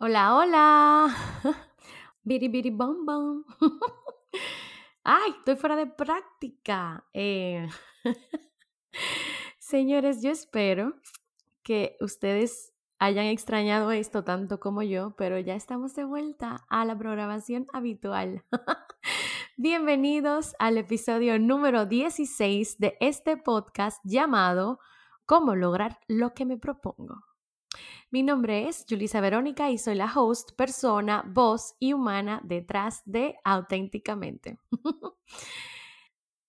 Hola, hola. Biri, bom, bom. Ay, estoy fuera de práctica. Eh, Señores, yo espero que ustedes hayan extrañado esto tanto como yo, pero ya estamos de vuelta a la programación habitual. Bienvenidos al episodio número 16 de este podcast llamado ¿Cómo lograr lo que me propongo? Mi nombre es Julisa Verónica y soy la host, persona, voz y humana detrás de Auténticamente.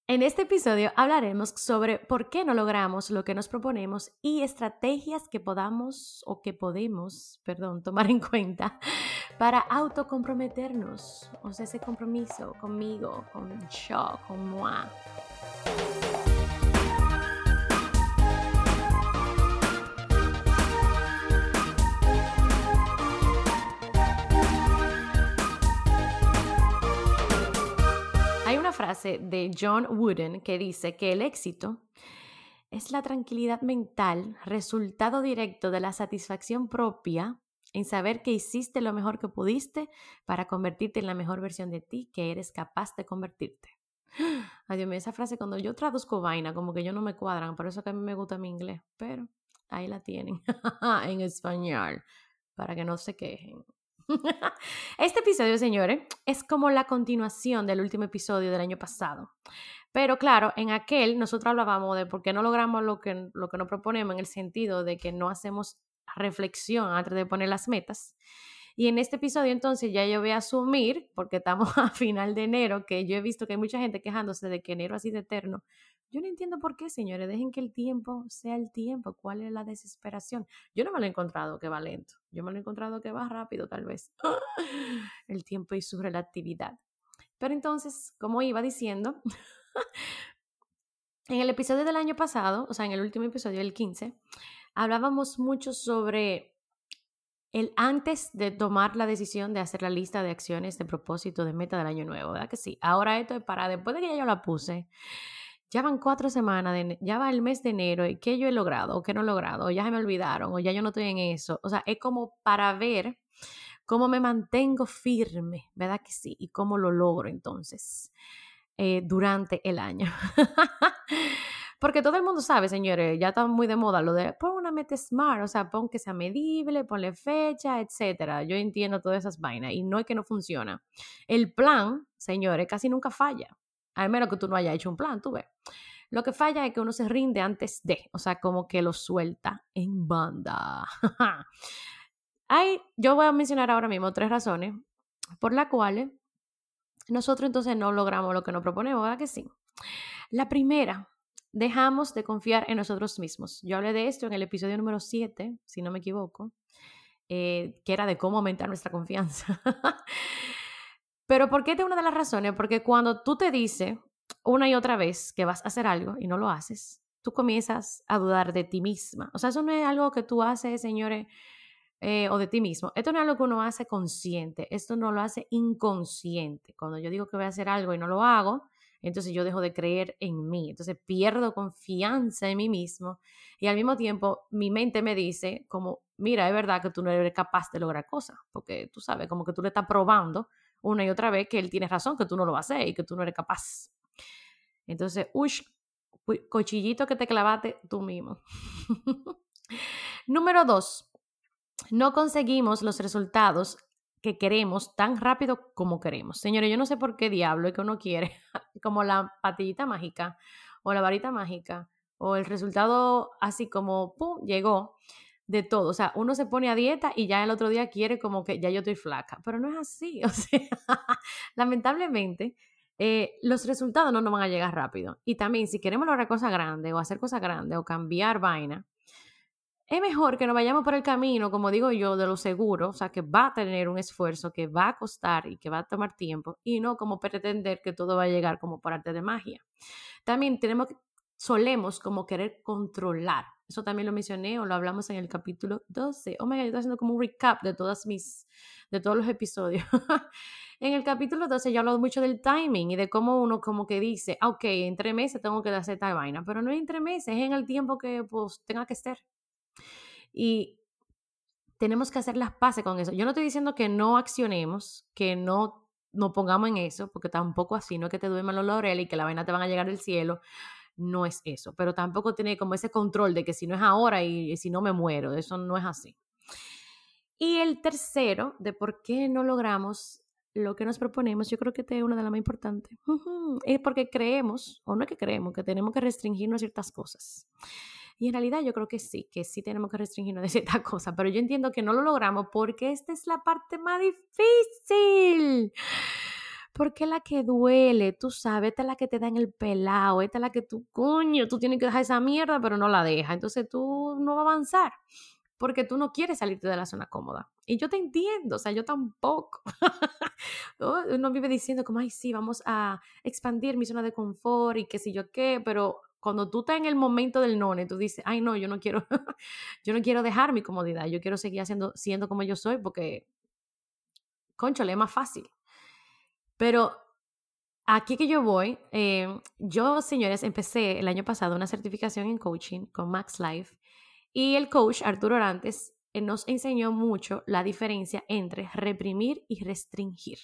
En este episodio hablaremos sobre por qué no logramos lo que nos proponemos y estrategias que podamos o que podemos, perdón, tomar en cuenta para autocomprometernos, o sea, ese compromiso conmigo, con yo, con moi. De John Wooden que dice que el éxito es la tranquilidad mental, resultado directo de la satisfacción propia en saber que hiciste lo mejor que pudiste para convertirte en la mejor versión de ti que eres capaz de convertirte. Ay, Dios mío, esa frase cuando yo traduzco vaina, como que yo no me cuadran, por eso que a mí me gusta mi inglés, pero ahí la tienen en español, para que no se quejen. Este episodio, señores, es como la continuación del último episodio del año pasado. Pero claro, en aquel nosotros hablábamos de por qué no logramos lo que, lo que nos proponemos en el sentido de que no hacemos reflexión antes de poner las metas. Y en este episodio entonces ya yo voy a asumir, porque estamos a final de enero, que yo he visto que hay mucha gente quejándose de que enero ha sido eterno. Yo no entiendo por qué, señores. Dejen que el tiempo sea el tiempo. ¿Cuál es la desesperación? Yo no me lo he encontrado que va lento. Yo me lo he encontrado que va rápido, tal vez. El tiempo y su relatividad. Pero entonces, como iba diciendo, en el episodio del año pasado, o sea, en el último episodio, el 15, hablábamos mucho sobre el antes de tomar la decisión de hacer la lista de acciones de propósito de meta del año nuevo, ¿verdad que sí? Ahora esto es para después de que ya yo la puse, ya van cuatro semanas, ya va el mes de enero, y qué yo he logrado o qué no he logrado, o ya se me olvidaron, o ya yo no estoy en eso. O sea, es como para ver cómo me mantengo firme, ¿verdad que sí? Y cómo lo logro entonces eh, durante el año. Porque todo el mundo sabe, señores, ya está muy de moda lo de pon una meta smart, o sea, pon que sea medible, ponle fecha, etcétera. Yo entiendo todas esas vainas y no es que no funciona. El plan, señores, casi nunca falla. Al menos que tú no hayas hecho un plan, tú ves. Lo que falla es que uno se rinde antes de, o sea, como que lo suelta en banda. Hay, yo voy a mencionar ahora mismo tres razones por las cuales nosotros entonces no logramos lo que nos proponemos, ¿verdad que sí? La primera, dejamos de confiar en nosotros mismos. Yo hablé de esto en el episodio número 7, si no me equivoco, eh, que era de cómo aumentar nuestra confianza. Pero ¿por qué es una de las razones? Porque cuando tú te dices una y otra vez que vas a hacer algo y no lo haces, tú comienzas a dudar de ti misma. O sea, eso no es algo que tú haces, señores, eh, o de ti mismo. Esto no es algo que uno hace consciente, esto no lo hace inconsciente. Cuando yo digo que voy a hacer algo y no lo hago, entonces yo dejo de creer en mí, entonces pierdo confianza en mí mismo y al mismo tiempo mi mente me dice como, mira, es verdad que tú no eres capaz de lograr cosas, porque tú sabes, como que tú le estás probando una y otra vez que él tiene razón, que tú no lo vas a hacer y que tú no eres capaz. Entonces, uy, cochillito que te clavaste tú mismo. Número dos, no conseguimos los resultados que queremos tan rápido como queremos. Señores, yo no sé por qué diablo es que uno quiere como la patillita mágica o la varita mágica o el resultado así como, ¡pum!, llegó de todo. O sea, uno se pone a dieta y ya el otro día quiere como que ya yo estoy flaca, pero no es así. O sea, lamentablemente, eh, los resultados no nos van a llegar rápido. Y también, si queremos lograr cosas grandes o hacer cosas grandes o cambiar vaina, es mejor que nos vayamos por el camino, como digo yo, de lo seguro, o sea, que va a tener un esfuerzo, que va a costar y que va a tomar tiempo, y no como pretender que todo va a llegar como por arte de magia. También tenemos, solemos como querer controlar eso también lo mencioné o lo hablamos en el capítulo 12. Oh my God, estoy haciendo como un recap de todas mis, de todos los episodios. en el capítulo 12 yo hablo mucho del timing y de cómo uno como que dice, ah, ok, en tres meses tengo que hacer tal vaina, pero no en tres meses, es en el tiempo que pues tenga que ser. Y tenemos que hacer las paces con eso. Yo no estoy diciendo que no accionemos, que no nos pongamos en eso, porque tampoco así, no es que te duerman los laureles y que la vaina te van a llegar del cielo, no es eso, pero tampoco tiene como ese control de que si no es ahora y, si no me muero, eso no es así. Y el tercero, de por qué no logramos lo que nos proponemos, yo creo que es una de las más importantes, es porque creemos, o no es que creemos, que tenemos que restringirnos ciertas cosas. Y en realidad yo creo que sí, que sí tenemos que restringirnos de ciertas cosas, pero yo entiendo que no lo logramos porque esta es la parte más difícil. Porque la que duele, tú sabes, esta es la que te da en el pelado, esta es la que tú, coño, tú tienes que dejar esa mierda, pero no la dejas. Entonces tú no vas a avanzar porque tú no quieres salirte de la zona cómoda. Y yo te entiendo, o sea, yo tampoco. Uno vive diciendo como, ay, sí, vamos a expandir mi zona de confort y qué sé yo qué, pero cuando tú estás en el momento del none, tú dices, ay, no, yo no quiero, yo no quiero dejar mi comodidad, yo quiero seguir haciendo, siendo como yo soy porque, concho, le es más fácil. Pero aquí que yo voy, eh, yo, señores, empecé el año pasado una certificación en coaching con Max Life y el coach Arturo Orantes eh, nos enseñó mucho la diferencia entre reprimir y restringir.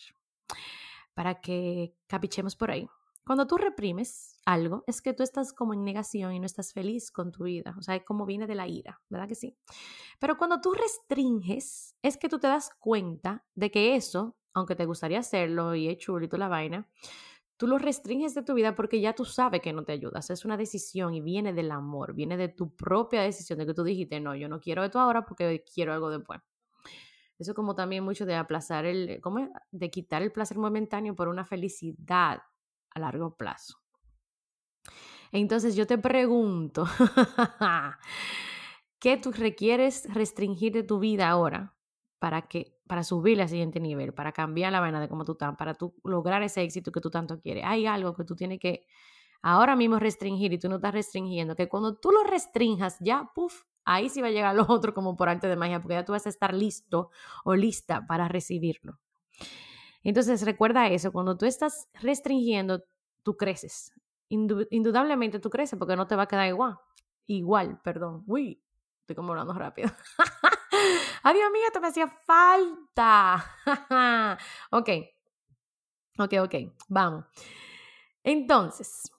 Para que capichemos por ahí. Cuando tú reprimes algo, es que tú estás como en negación y no estás feliz con tu vida. O sea, es como viene de la ira, ¿verdad que sí? Pero cuando tú restringes, es que tú te das cuenta de que eso, aunque te gustaría hacerlo y es chulo y la vaina, tú lo restringes de tu vida porque ya tú sabes que no te ayudas. Es una decisión y viene del amor, viene de tu propia decisión, de que tú dijiste, no, yo no quiero esto ahora porque quiero algo después. Eso como también mucho de aplazar el, ¿cómo De quitar el placer momentáneo por una felicidad a largo plazo. Entonces yo te pregunto, ¿qué tú requieres restringir de tu vida ahora para que para subir al siguiente nivel, para cambiar la vaina de cómo tú estás, para tú lograr ese éxito que tú tanto quieres? Hay algo que tú tienes que ahora mismo restringir y tú no estás restringiendo, que cuando tú lo restringas ya, puff, ahí sí va a llegar lo otro como por arte de magia, porque ya tú vas a estar listo o lista para recibirlo. Entonces recuerda eso, cuando tú estás restringiendo, tú creces. indudablemente tú creces porque no te va a quedar igual. Igual, perdón. Uy, estoy como hablando rápido. Adiós, amiga, esto me hacía falta. ok. Ok, ok, vamos. Entonces,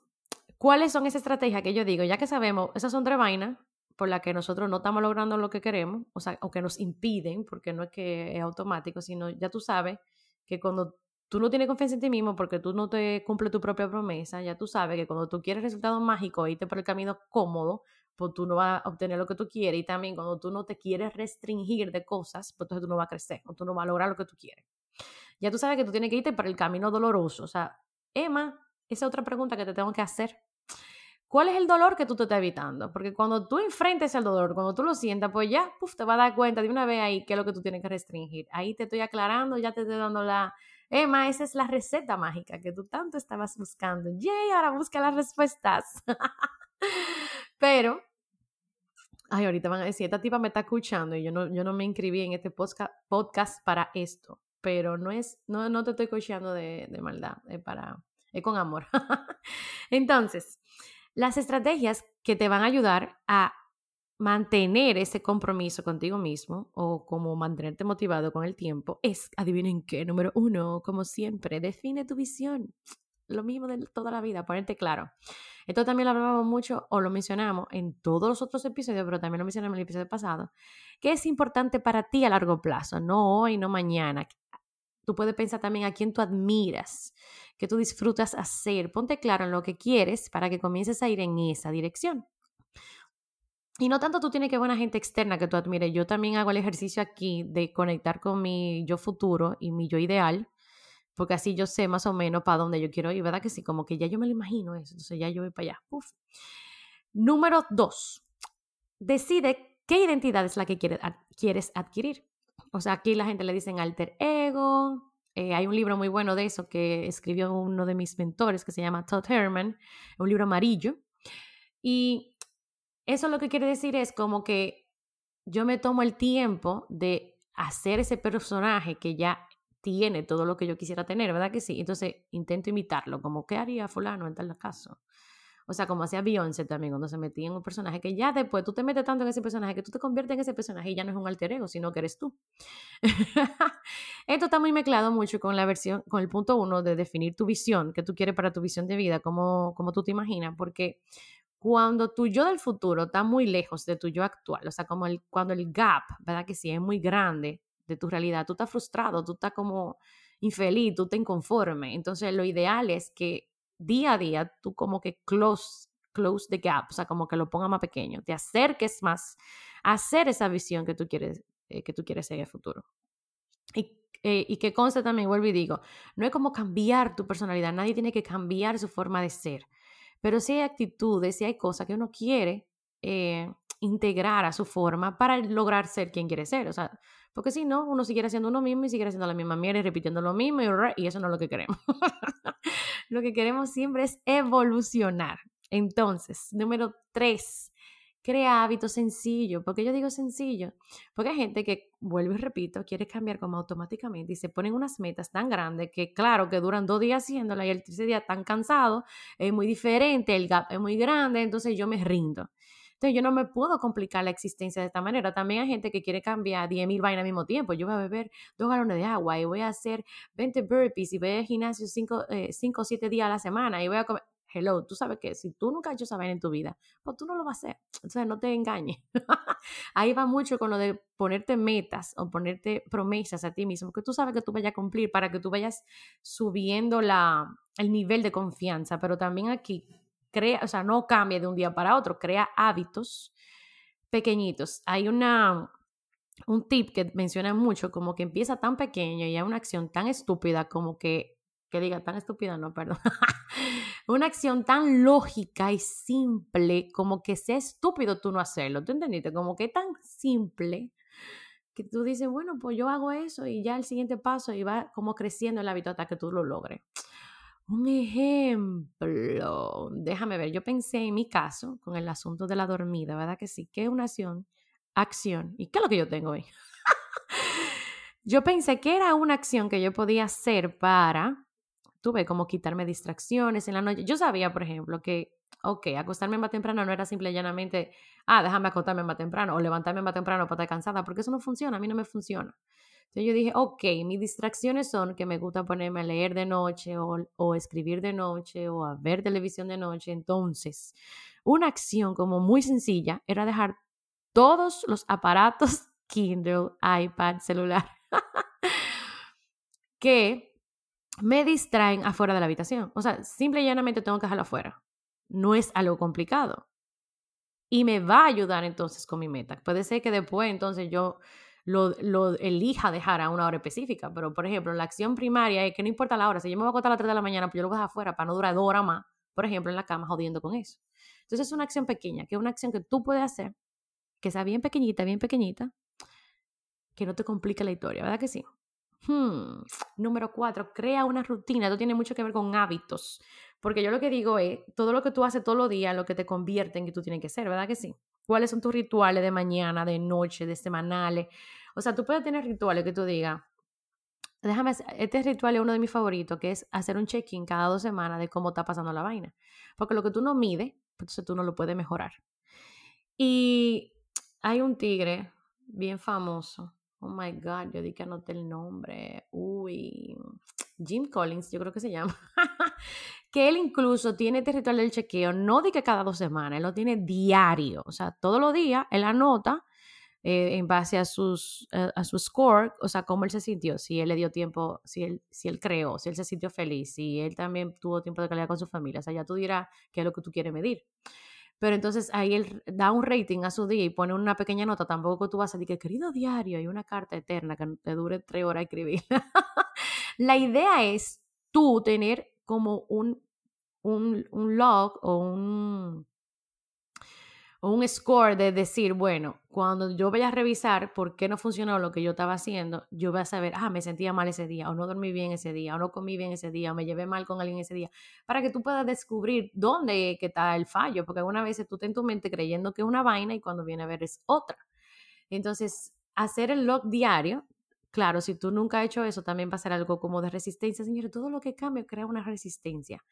¿cuáles son esas estrategias que yo digo? Ya que sabemos, esas son tres vainas por las que nosotros no estamos logrando lo que queremos, o sea, o que nos impiden, porque no es que es automático, sino ya tú sabes que cuando tú no tienes confianza en ti mismo porque tú no te cumples tu propia promesa, ya tú sabes que cuando tú quieres resultados mágicos, irte por el camino cómodo, pues tú no vas a obtener lo que tú quieres. Y también cuando tú no te quieres restringir de cosas, pues entonces tú no vas a crecer o tú no vas a lograr lo que tú quieres. Ya tú sabes que tú tienes que irte por el camino doloroso. O sea, Emma, esa es otra pregunta que te tengo que hacer. ¿Cuál es el dolor que tú te estás evitando? Porque cuando tú enfrentes el dolor, cuando tú lo sientas, pues ya, te vas a dar cuenta de una vez ahí qué es lo que tú tienes que restringir. Ahí te estoy aclarando, ya te estoy dando la... Emma, esa es la receta mágica que tú tanto estabas buscando. ¡Yay! Ahora busca las respuestas. Pero, ay, ahorita van a decir, esta tipa me está escuchando y yo no, yo no me inscribí en este podcast para esto. Pero no es, no, no te estoy cocheando de, de maldad, es para, es con amor. Entonces, las estrategias que te van a ayudar a mantener ese compromiso contigo mismo o como mantenerte motivado con el tiempo es, adivinen qué, número uno, como siempre, define tu visión. Lo mismo de toda la vida, ponerte claro. Esto también lo hablábamos mucho o lo mencionamos en todos los otros episodios, pero también lo mencionamos en el episodio pasado, que es importante para ti a largo plazo, no hoy, no mañana. Tú puedes pensar también a quién tú admiras, que tú disfrutas hacer. Ponte claro en lo que quieres para que comiences a ir en esa dirección. Y no tanto tú tienes que una gente externa que tú admires. Yo también hago el ejercicio aquí de conectar con mi yo futuro y mi yo ideal, porque así yo sé más o menos para dónde yo quiero ir, ¿verdad? Que sí, como que ya yo me lo imagino eso, entonces ya yo voy para allá. Número dos, decide qué identidad es la que quieres adquirir. O sea, aquí la gente le dicen alter ego, eh, hay un libro muy bueno de eso que escribió uno de mis mentores que se llama Todd Herman, un libro amarillo. Y eso lo que quiere decir es como que yo me tomo el tiempo de hacer ese personaje que ya tiene todo lo que yo quisiera tener, ¿verdad que sí? Entonces intento imitarlo, como ¿qué haría fulano en tal caso? O sea, como hacía Beyoncé también cuando se metía en un personaje, que ya después tú te metes tanto en ese personaje que tú te conviertes en ese personaje y ya no es un alter ego, sino que eres tú. Esto está muy mezclado mucho con la versión, con el punto uno de definir tu visión, que tú quieres para tu visión de vida, como, como tú te imaginas, porque cuando tu yo del futuro está muy lejos de tu yo actual, o sea, como el, cuando el gap, ¿verdad? Que sí, es muy grande de tu realidad, tú estás frustrado, tú estás como infeliz, tú te inconforme. Entonces, lo ideal es que día a día tú como que close, close the gap, o sea, como que lo ponga más pequeño, te acerques más hacer esa visión que tú quieres, eh, que tú quieres en el futuro. Y, eh, y que conste también, vuelvo y digo, no es como cambiar tu personalidad, nadie tiene que cambiar su forma de ser, pero sí hay actitudes, sí hay cosas que uno quiere eh, integrar a su forma para lograr ser quien quiere ser. O sea, porque si no, uno sigue haciendo uno mismo y sigue haciendo la misma mierda y repitiendo lo mismo y, eso no es lo que queremos. lo que queremos siempre es evolucionar. Entonces, número tres, crea hábitos sencillos. ¿Por qué yo digo sencillo? Porque hay gente que, vuelvo y repito, quiere cambiar como automáticamente y se ponen unas metas tan grandes que, claro, que duran dos días haciéndola y el tercer día tan cansado, es muy diferente, el gap es muy grande, entonces yo me rindo. Entonces yo no me puedo complicar la existencia de esta manera. También hay gente que quiere cambiar 10.000 vainas al mismo tiempo. Yo voy a beber dos galones de agua y voy a hacer 20 burpees y voy al gimnasio 5 eh, o 7 días a la semana y voy a comer. Hello, tú sabes que si tú nunca has hecho esa vaina en tu vida, pues tú no lo vas a hacer. Entonces no te engañes. Ahí va mucho con lo de ponerte metas o ponerte promesas a ti mismo que tú sabes que tú vayas a cumplir para que tú vayas subiendo la, el nivel de confianza. Pero también aquí crea, o sea, no cambia de un día para otro, crea hábitos pequeñitos. Hay una, un tip que menciona mucho, como que empieza tan pequeño y hay una acción tan estúpida como que, que diga tan estúpida, no, perdón, una acción tan lógica y simple como que sea estúpido tú no hacerlo, ¿tú entendiste? Como que tan simple que tú dices, bueno, pues yo hago eso y ya el siguiente paso y va como creciendo el hábito hasta que tú lo logres. Un ejemplo, déjame ver, yo pensé en mi caso con el asunto de la dormida, ¿verdad que sí? ¿Qué es una acción? Acción. ¿Y qué es lo que yo tengo ahí? yo pensé que era una acción que yo podía hacer para, tuve como quitarme distracciones en la noche. Yo sabía, por ejemplo, que, ok, acostarme más temprano no era simple y llanamente, ah, déjame acostarme más temprano o levantarme más temprano para estar cansada, porque eso no funciona, a mí no me funciona. Entonces yo dije, ok, mis distracciones son que me gusta ponerme a leer de noche o, escribir de noche o a ver televisión de noche. Entonces, una acción como muy sencilla era dejar todos los aparatos Kindle, iPad, celular, que me distraen afuera de la habitación. O sea, simple y llanamente tengo que dejarlo afuera. No es algo complicado. Y me va a ayudar entonces con mi meta. Puede ser que después entonces yo lo, elija dejar a una hora específica. Pero, por ejemplo, la acción primaria es que no importa la hora. Si yo me voy a acostar a las 3 de la mañana, pues yo lo voy a dejar afuera para no durar dos más, por ejemplo, en la cama jodiendo con eso. Entonces, es una acción pequeña, que es una acción que tú puedes hacer, que sea bien pequeñita, bien pequeñita, que no te complique la historia, ¿verdad que sí? Hmm. Número cuatro, crea una rutina. Esto tiene mucho que ver con hábitos. Porque yo lo que digo es, todo lo que tú haces todos los días, lo que te convierte en que tú tienes que ser, ¿verdad que sí? ¿Cuáles son tus rituales de mañana, de noche, de semanales? O sea, tú puedes tener rituales que tú digas, déjame, este ritual es uno de mis favoritos, que es hacer un check-in cada dos semanas de cómo está pasando la vaina. Porque lo que tú no mides, pues entonces tú no lo puedes mejorar. Y hay un tigre bien famoso. Oh my God, yo di que anoté el nombre. Uy, Jim Collins, yo creo que se llama. que él incluso tiene este ritual del chequeo, no de que cada dos semanas, él lo tiene diario, o sea, todos los días él anota eh, en base a, sus, eh, a su score, o sea, cómo él se sintió, si él le dio tiempo, si él, si él creó, si él se sintió feliz, si él también tuvo tiempo de calidad con su familia, o sea, ya tú dirás qué es lo que tú quieres medir. Pero entonces ahí él da un rating a su día y pone una pequeña nota, tampoco tú vas a decir que querido diario y una carta eterna que te dure tres horas escribir. La idea es tú tener como un, un, un log o un, o un score de decir, bueno, cuando yo vaya a revisar por qué no funcionó lo que yo estaba haciendo, yo voy a saber, ah, me sentía mal ese día, o no dormí bien ese día, o no comí bien ese día, o me llevé mal con alguien ese día, para que tú puedas descubrir dónde está el fallo, porque algunas veces tú te en tu mente creyendo que es una vaina y cuando viene a ver es otra. Entonces, hacer el log diario Claro, si tú nunca has hecho eso, también va a ser algo como de resistencia. Señores, todo lo que cambia crea una resistencia.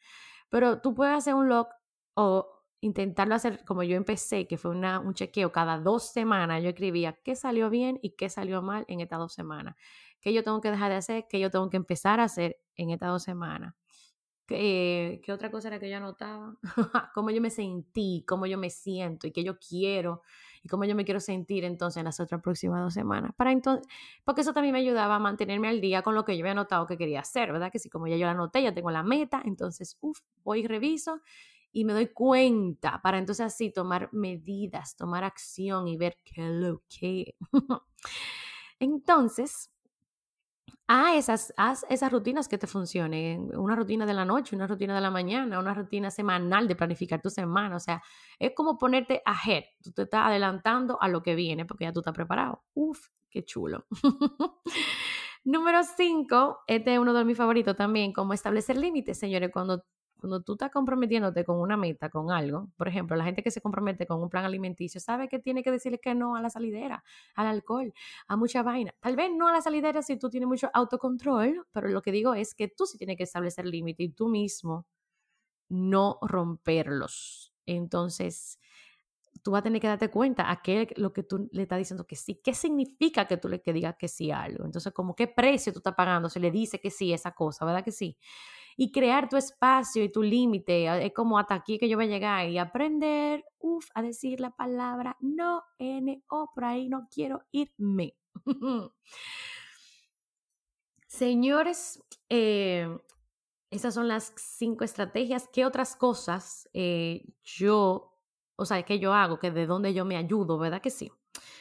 Pero tú puedes hacer un log o intentarlo hacer como yo empecé, que fue un chequeo cada dos semanas, yo escribía qué salió bien y qué salió mal en estas dos semanas, qué yo tengo que dejar de hacer, qué yo tengo que empezar a hacer en estas dos semanas. ¿Qué, ¿Qué, otra cosa era que yo anotaba? cómo yo me sentí, cómo yo me siento y qué yo quiero y cómo yo me quiero sentir entonces en las otras próximas dos semanas. Para entonces, porque eso también me ayudaba a mantenerme al día con lo que yo había anotado que quería hacer, ¿verdad? Que si como ya yo la anoté, ya tengo la meta, entonces, uff, voy y reviso y me doy cuenta para entonces así tomar medidas, tomar acción y ver qué lo que. entonces, a esas, haz esas rutinas que te funcionen, una rutina de la noche, una rutina de la mañana, una rutina semanal de planificar tu semana, o sea, es como ponerte ahead, tú te estás adelantando a lo que viene porque ya tú estás preparado. Uf, qué chulo. Número cinco, este es uno de mis favoritos también, como establecer límites, señores, cuando cuando tú estás comprometiéndote con una meta, con algo, por ejemplo, la gente que se compromete con un plan alimenticio sabe que tiene que decirle que no a la salidera, al alcohol, a mucha vaina. Tal vez no a la salidera si tú tienes mucho autocontrol, pero lo que digo es que tú sí tienes que establecer límites y tú mismo no romperlos. Entonces, tú vas a tener que darte cuenta a qué lo que tú le estás diciendo que sí, qué significa que tú le que digas que sí a algo. Entonces, como qué precio tú estás pagando se le dice que sí a esa cosa, ¿verdad que sí? Y crear tu espacio y tu límite. Es como hasta aquí que yo voy a llegar y aprender, uff, a decir la palabra no, N-O, por ahí no quiero irme. Señores, eh, esas son las cinco estrategias. ¿Qué otras cosas eh, yo, o sea, que yo hago, que de dónde yo me ayudo, verdad que sí?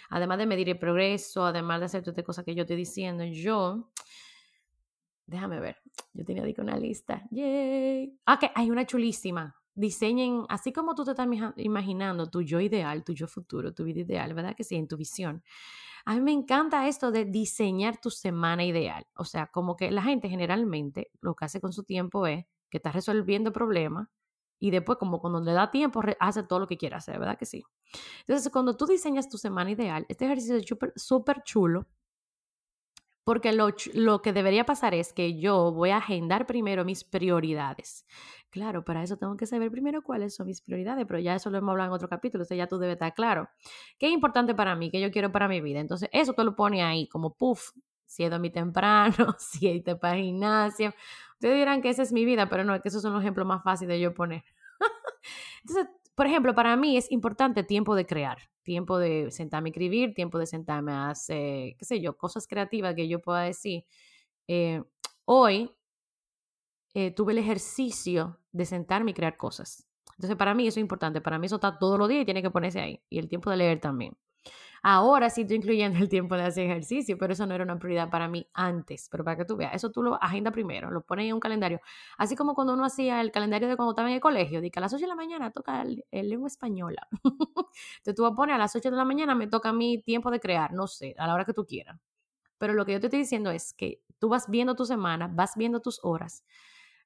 Además de medir el progreso, además de hacer todas estas cosas que yo estoy diciendo, yo Déjame ver. Yo tenía aquí una lista. Yay. Ok, hay una chulísima. Diseñen, así como tú te estás imaginando tu yo ideal, tu yo futuro, tu vida ideal, ¿verdad? Que sí, en tu visión. A mí me encanta esto de diseñar tu semana ideal. O sea, como que la gente generalmente lo que hace con su tiempo es que está resolviendo problemas y después como cuando le da tiempo hace todo lo que quiere hacer, ¿verdad que sí? Entonces, cuando tú diseñas tu semana ideal, este ejercicio es súper chulo porque lo, lo, que debería pasar es que yo voy a agendar primero mis prioridades. Claro, para eso tengo que saber primero cuáles son mis prioridades, pero ya eso lo hemos hablado en otro capítulo, o ya tú debes estar claro. ¿Qué es importante para mí? ¿Qué yo quiero para mi vida? Entonces, eso te lo pone ahí como puff, si es dormir temprano, si es para gimnasio. Ustedes dirán que esa es mi vida, pero no, es que esos son los ejemplos más fáciles de yo poner. Entonces, por ejemplo, para mí es importante tiempo de crear, tiempo de sentarme a escribir, tiempo de sentarme a hacer, qué sé yo, cosas creativas que yo pueda decir. Eh, hoy eh, tuve el ejercicio de sentarme y crear cosas. Entonces, para mí eso es importante. Para mí eso está todos los días y tiene que ponerse ahí. Y el tiempo de leer también. Ahora sí estoy incluyendo el tiempo de hacer ejercicio, pero eso no era una prioridad para mí antes. Pero para que tú veas, eso tú lo agenda primero, lo pones en un calendario. Así como cuando uno hacía el calendario de cuando estaba en el colegio, de que a las 8 de la mañana toca el, lengua española. Entonces tú vas a a las 8 de la mañana me toca mi tiempo de crear, no sé, a la hora que tú quieras. Pero lo que yo te estoy diciendo es que tú vas viendo tu semana, vas viendo tus horas,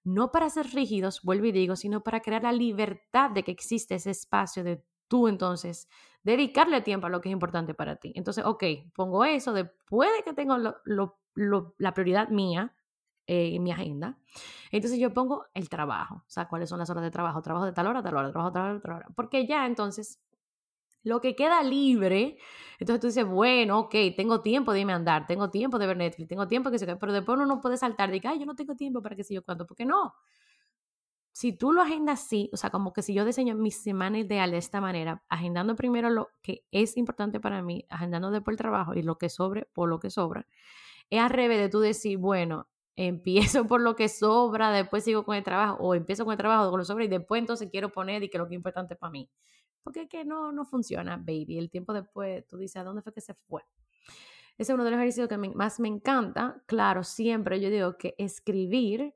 no para ser rígidos, vuelvo y digo, sino para crear la libertad de que existe ese espacio de tú entonces dedicarle tiempo a lo que es importante para ti. Entonces, ok, pongo eso, después de que tengo la prioridad mía eh, en mi agenda, entonces yo pongo el trabajo, o sea, cuáles son las horas de trabajo, trabajo de tal hora, tal hora, trabajo de tal hora, tal hora, porque ya entonces lo que queda libre, entonces tú dices, bueno, ok, tengo tiempo de irme a andar, tengo tiempo de ver Netflix, tengo tiempo que se pero después uno no puede saltar de que, ay, yo no tengo tiempo para que sé yo cuánto, porque no, si tú lo agendas así, o sea, como que si yo diseño mi semana ideal de esta manera, agendando primero lo que es importante para mí, agendando después el trabajo y lo que sobre por lo que sobra, es al revés de tú decir, bueno, empiezo por lo que sobra, después sigo con el trabajo, o empiezo con el trabajo con lo sobra y después entonces quiero poner y que lo que es importante para mí. Porque es que no, no funciona, baby. El tiempo después, tú dices, ¿a dónde fue que se fue? Ese es uno de los ejercicios que más me encanta. Claro, siempre yo digo que escribir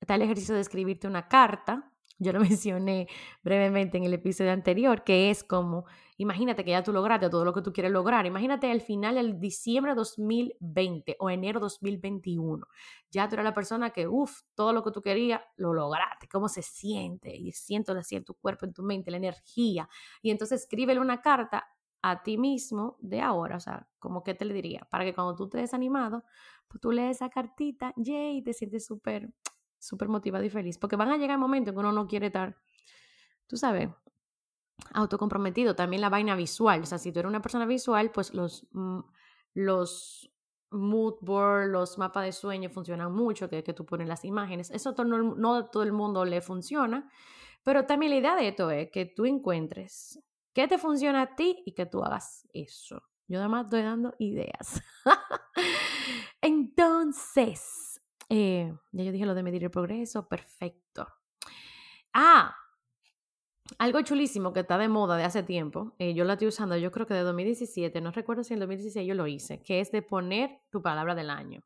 está el ejercicio de escribirte una carta. Yo lo mencioné brevemente en el episodio anterior, que es como, imagínate que ya tú lograste todo lo que tú quieres lograr. Imagínate al final, el diciembre de 2020 o enero 2021. Ya tú eres la persona que, uff, todo lo que tú querías, lo lograste. ¿Cómo se siente? Y siento así en tu cuerpo, en tu mente, la energía. Y entonces escríbele una carta a ti mismo de ahora, o sea, como que te le diría, para que cuando tú te desanimado, pues tú lees esa cartita, yay, te sientes súper súper motivado y feliz, porque van a llegar momentos en que uno no quiere estar tú sabes, autocomprometido. También la vaina visual. O sea, si tú eres una persona visual, pues los, mm, los mood board, los mapas de sueño funcionan mucho, que, que tú pones las imágenes. Eso no, no todo el mundo le funciona, pero también la idea de esto es que tú encuentres qué te funciona a ti y que tú hagas eso. Yo además estoy dando ideas. Entonces, eh, ya yo dije lo de medir el progreso, perfecto. Ah, algo chulísimo que está de moda de hace tiempo, eh, yo la estoy usando, yo creo que de 2017, no recuerdo si en 2016 yo lo hice, que es de poner tu palabra del año.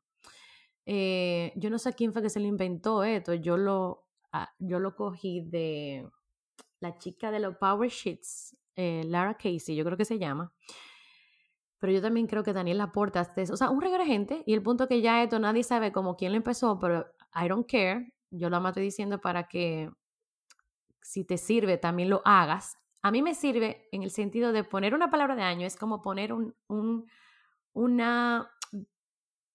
Eh, yo no sé quién fue que se lo inventó esto, yo lo, ah, yo lo cogí de la chica de los Power Sheets, Lara Casey, yo creo que se llama. Pero yo también creo que Daniel Laporta, o sea, un de gente, y el punto que ya esto nadie sabe como quién lo empezó, pero I don't care, yo lo estoy diciendo para que si te sirve, también lo hagas. A mí me sirve en el sentido de poner una palabra de año, es como poner un, una,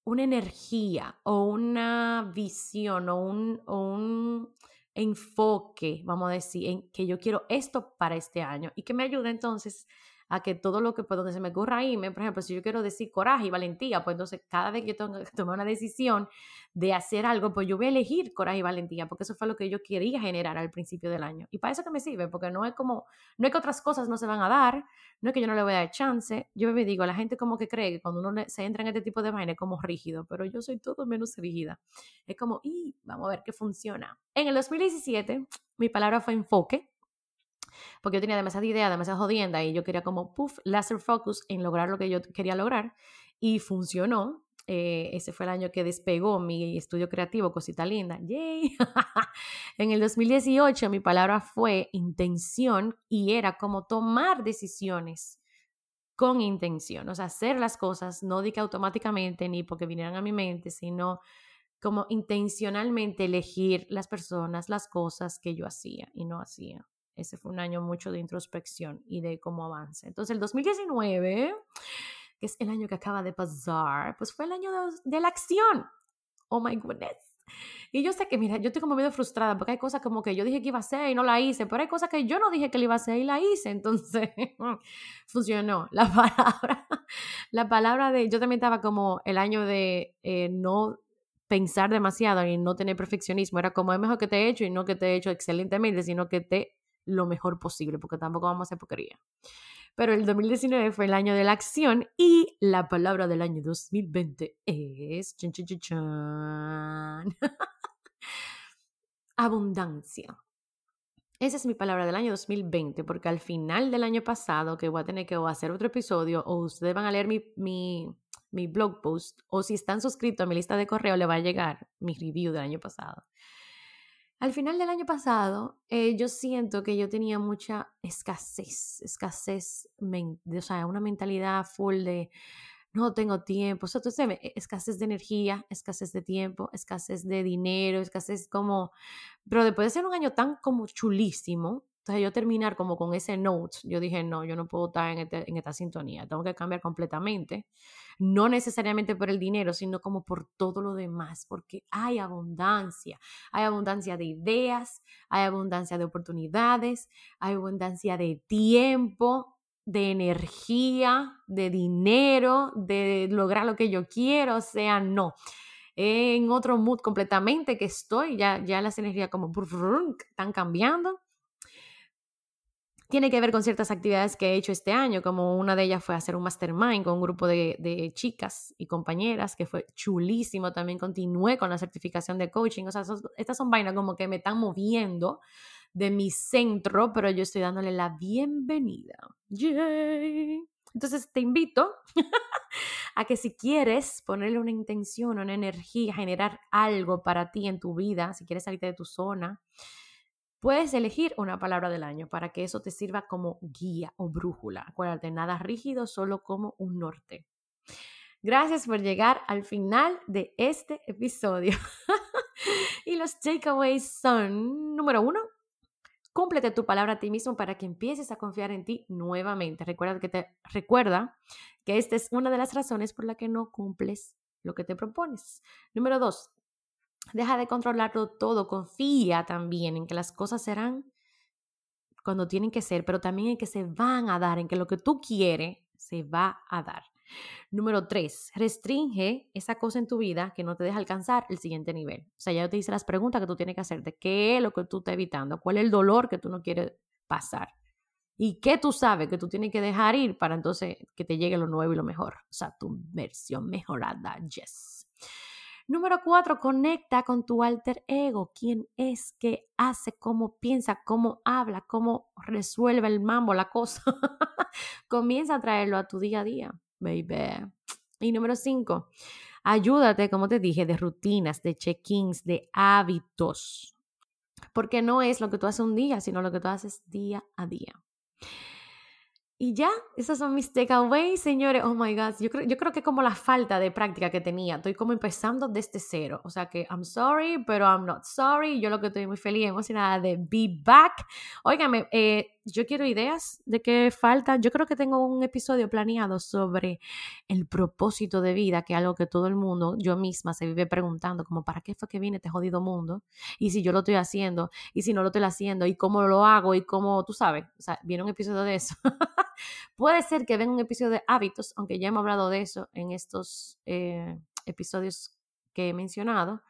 una energía o una visión o un, o un enfoque, vamos a decir, en que yo quiero esto para este año y que me ayude entonces a que todo lo que puedo, donde se me ocurra irme, por ejemplo, si yo quiero decir coraje y valentía, pues entonces cada vez que yo una decisión de hacer algo, pues yo voy a elegir coraje y valentía, porque eso fue lo que yo quería generar al principio del año. Y para eso que me sirve, porque no es como, no es que otras cosas no se van a dar, no es que yo no le voy a dar chance. Yo me digo, la gente como que cree que cuando uno se entra en este tipo de vaina es como rígido, pero yo soy todo menos rígida. Es como, y vamos a ver qué funciona. En el 2017, mi palabra fue enfoque porque yo tenía demasiada idea, demasiada jodienda y yo quería como, puff, laser focus en lograr lo que yo quería lograr y funcionó. Eh, ese fue el año que despegó mi estudio creativo, cosita linda. ¡Yay! en el 2018 mi palabra fue intención y era como tomar decisiones con intención, o sea, hacer las cosas, no de que automáticamente ni porque vinieran a mi mente, sino como intencionalmente elegir las personas, las cosas que yo hacía y no hacía. Ese fue un año mucho de introspección y de cómo avance. Entonces, el 2019, que es el año que acaba de pasar, pues fue el año de, la acción. Oh my goodness. Y yo sé que, mira, yo estoy como medio frustrada porque hay cosas como que yo dije que iba a hacer y no la hice, pero hay cosas que yo no dije que le iba a hacer y la hice. Entonces, funcionó. La palabra, la palabra de, yo también estaba como el año de eh, no pensar demasiado y no tener perfeccionismo. Era como es mejor que te he hecho y no que te he hecho excelentemente, sino que te lo mejor posible, porque tampoco vamos a hacer porquería. Pero el 2019 fue el año de la acción y la palabra del año 2020 es abundancia. Esa es mi palabra del año 2020, porque al final del año pasado, que voy a tener que hacer otro episodio, o ustedes van a leer mi, mi, mi blog post, o si están suscritos a mi lista de correo, le va a llegar mi review del año pasado. Al final del año pasado, eh, yo siento que yo tenía mucha escasez, escasez, o sea, una mentalidad full de no tengo tiempo, o sea, e, escasez de energía, escasez de tiempo, escasez de dinero, escasez como, pero después de ser un año tan como chulísimo, entonces yo terminar como con ese note, yo dije, no, yo no puedo estar en, este, en esta sintonía, tengo que cambiar completamente no necesariamente por el dinero, sino como por todo lo demás, porque hay abundancia, hay abundancia de ideas, hay abundancia de oportunidades, hay abundancia de tiempo, de energía, de dinero, de lograr lo que yo quiero, o sea, no. En otro mood completamente que estoy, ya, ya las energías como están cambiando tiene que ver con ciertas actividades que he hecho este año, como una de ellas fue hacer un mastermind con un grupo de, chicas y compañeras, que fue chulísimo. También continué con la certificación de coaching. O sea, estas son vainas como que me están moviendo de mi centro, pero yo estoy dándole la bienvenida. Yay. Entonces te invito a que si quieres ponerle una intención, una energía, generar algo para ti en tu vida, si quieres salirte de tu zona, Puedes elegir una palabra del año para que eso te sirva como guía o brújula. Acuérdate, nada rígido, solo como un norte. Gracias por llegar al final de este episodio. y los takeaways son, número uno, cúmplete tu palabra a ti mismo para que empieces a confiar en ti nuevamente. Recuerda que, te, recuerda que esta es una de las razones por la que no cumples lo que te propones. Número dos, Deja de controlarlo todo, confía también en que las cosas serán cuando tienen que ser, pero también en que se van a dar, en que lo que tú quieres se va a dar. Número tres, restringe esa cosa en tu vida que no te deja alcanzar el siguiente nivel. O sea, ya te hice las preguntas que tú tienes que hacerte. ¿Qué es lo que tú estás evitando? ¿Cuál es el dolor que tú no quieres pasar? ¿Y qué tú sabes que tú tienes que dejar ir para entonces que te llegue lo nuevo y lo mejor? O sea, tu versión mejorada, yes. Número cuatro, conecta con tu alter ego. ¿Quién es? ¿Qué hace? ¿Cómo piensa? ¿Cómo habla? ¿Cómo resuelve el mambo, la cosa? Comienza a traerlo a tu día a día, baby. Y número cinco, ayúdate, como te dije, de rutinas, de check-ins, de hábitos. Porque no es lo que tú haces un día, sino lo que tú haces día a día. Y ya, esos son mis takeaways, señores. Oh my God, yo creo, yo creo que como la falta de práctica que tenía. Estoy como empezando desde cero. O sea que I'm sorry, pero I'm not sorry. Yo lo que estoy muy feliz y emocionada de be back. Óigame, eh, yo quiero ideas de qué falta. Yo creo que tengo un episodio planeado sobre el propósito de vida, que es algo que todo el mundo, yo misma, se vive preguntando, como, ¿para qué fue que viene este jodido mundo? Y si yo lo estoy haciendo, y si no lo estoy haciendo, y cómo lo hago, y cómo, tú sabes, o sea, viene un episodio de eso. Puede ser que venga un episodio de hábitos, aunque ya hemos hablado de eso en estos eh, episodios que he mencionado,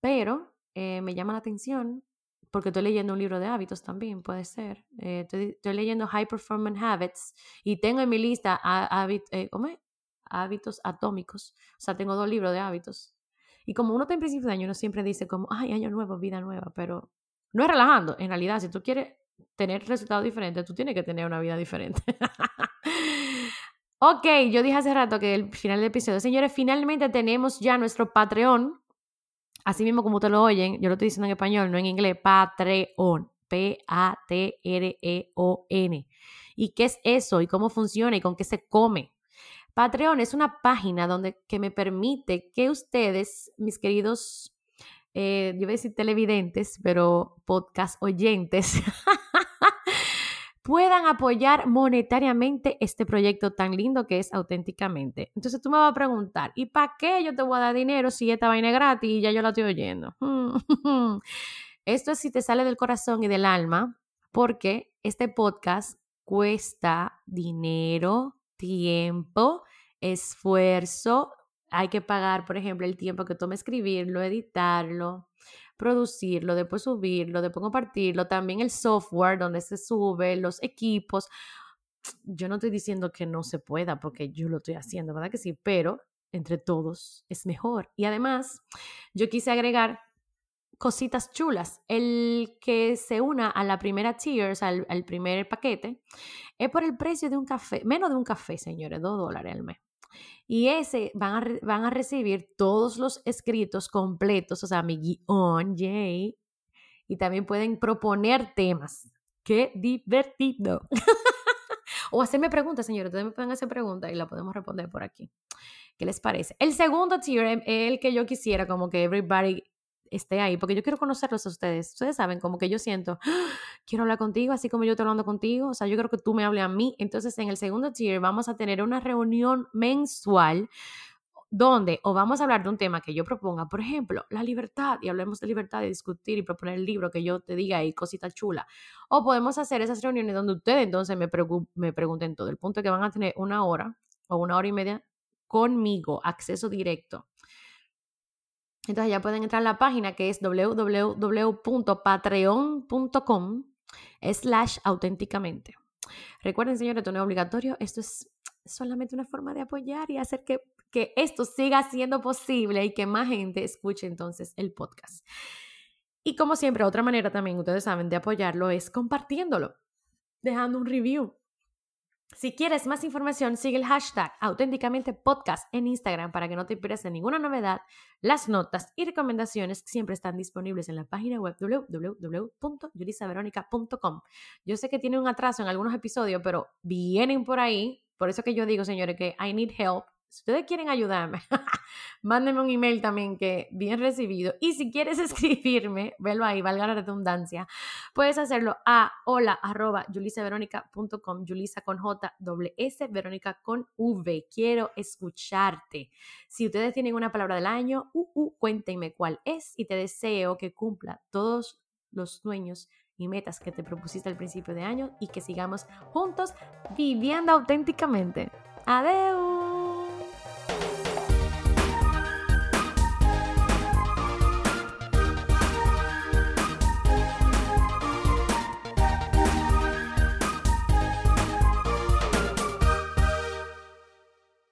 pero eh, me llama la atención porque estoy leyendo un libro de hábitos también, puede ser. Eh, estoy, leyendo High Performance Habits y tengo en mi lista eh, hábitos atómicos. O sea, tengo dos libros de hábitos. Y como uno está en principio de año, uno siempre dice como, ay, año nuevo, vida nueva, pero no es relajando. En realidad, si tú quieres tener resultados diferentes, tú tienes que tener una vida diferente. ok, yo dije hace rato que el final del episodio, señores, finalmente tenemos ya nuestro Patreon así mismo como ustedes lo oyen, yo lo estoy diciendo en español, no en inglés, Patreon, P-A-T-R-E-O-N. ¿Y qué es eso? ¿Y cómo funciona? ¿Y con qué se come? Patreon es una página donde que me permite que ustedes, mis queridos, eh, yo voy a decir televidentes, pero podcast oyentes, puedan apoyar monetariamente este proyecto tan lindo que es auténticamente. Entonces tú me vas a preguntar, ¿y para qué yo te voy a dar dinero si esta vaina es gratis y ya yo la estoy oyendo? Esto es si te sale del corazón y del alma, porque este podcast cuesta dinero, tiempo, esfuerzo. Hay que pagar, por ejemplo, el tiempo que toma escribirlo, editarlo, producirlo, después subirlo, después compartirlo, también el software donde se sube, los equipos. Yo no estoy diciendo que no se pueda porque yo lo estoy haciendo, ¿verdad que sí? Pero entre todos es mejor. Y además, yo quise agregar cositas chulas. El que se una a la primera tier, o sea, al, primer paquete, es por el precio de un café, menos de un café, señores, dos dólares al mes. Y ese van a, van a recibir todos los escritos completos, o sea, mi guion, yay. Y también pueden proponer temas. ¡Qué divertido! o hacerme preguntas, señores. Ustedes me pueden hacer preguntas y la podemos responder por aquí. ¿Qué les parece? El segundo tier el que yo quisiera, como que everybody esté ahí, porque yo quiero conocerlos a ustedes. Ustedes saben, como que yo siento, quiero hablar contigo, así como yo estoy hablando contigo. O sea, yo creo que tú me hables a mí. Entonces, en el segundo tier vamos a tener una reunión mensual donde o vamos a hablar de un tema que yo proponga, por ejemplo, la libertad, y hablemos de libertad, de discutir y proponer el libro que yo te diga y cosita chula. O podemos hacer esas reuniones donde ustedes entonces me, me pregunten todo. El punto que van a tener una hora o una hora y media conmigo, acceso directo entonces ya pueden entrar a la página que es www.patreon.com slash auténticamente. Recuerden, señores, esto no es obligatorio, esto es solamente una forma de apoyar y hacer que, que esto siga siendo posible y que más gente escuche entonces el podcast. Y como siempre, otra manera también, ustedes saben, de apoyarlo es compartiéndolo, dejando un review. Si quieres más información, sigue el hashtag auténticamente podcast en Instagram para que no te pierdas de ninguna novedad. Las notas y recomendaciones siempre están disponibles en la página web www.yulisaveronica.com. Yo sé que tiene un atraso en algunos episodios, pero vienen por ahí. Por eso que yo digo, señores, que I need help si ustedes quieren ayudarme, mándenme un email también que bien recibido. Y si quieres escribirme, velo ahí, valga la redundancia, puedes hacerlo a hola arroba yulisaveronica.com, Yulisa con J, doble S, Verónica con V. Quiero escucharte. Si ustedes tienen una palabra del año, uh, uh, cuéntenme cuál es y te deseo que cumpla todos los sueños y metas que te propusiste al principio de año y que sigamos juntos viviendo auténticamente. Adeu.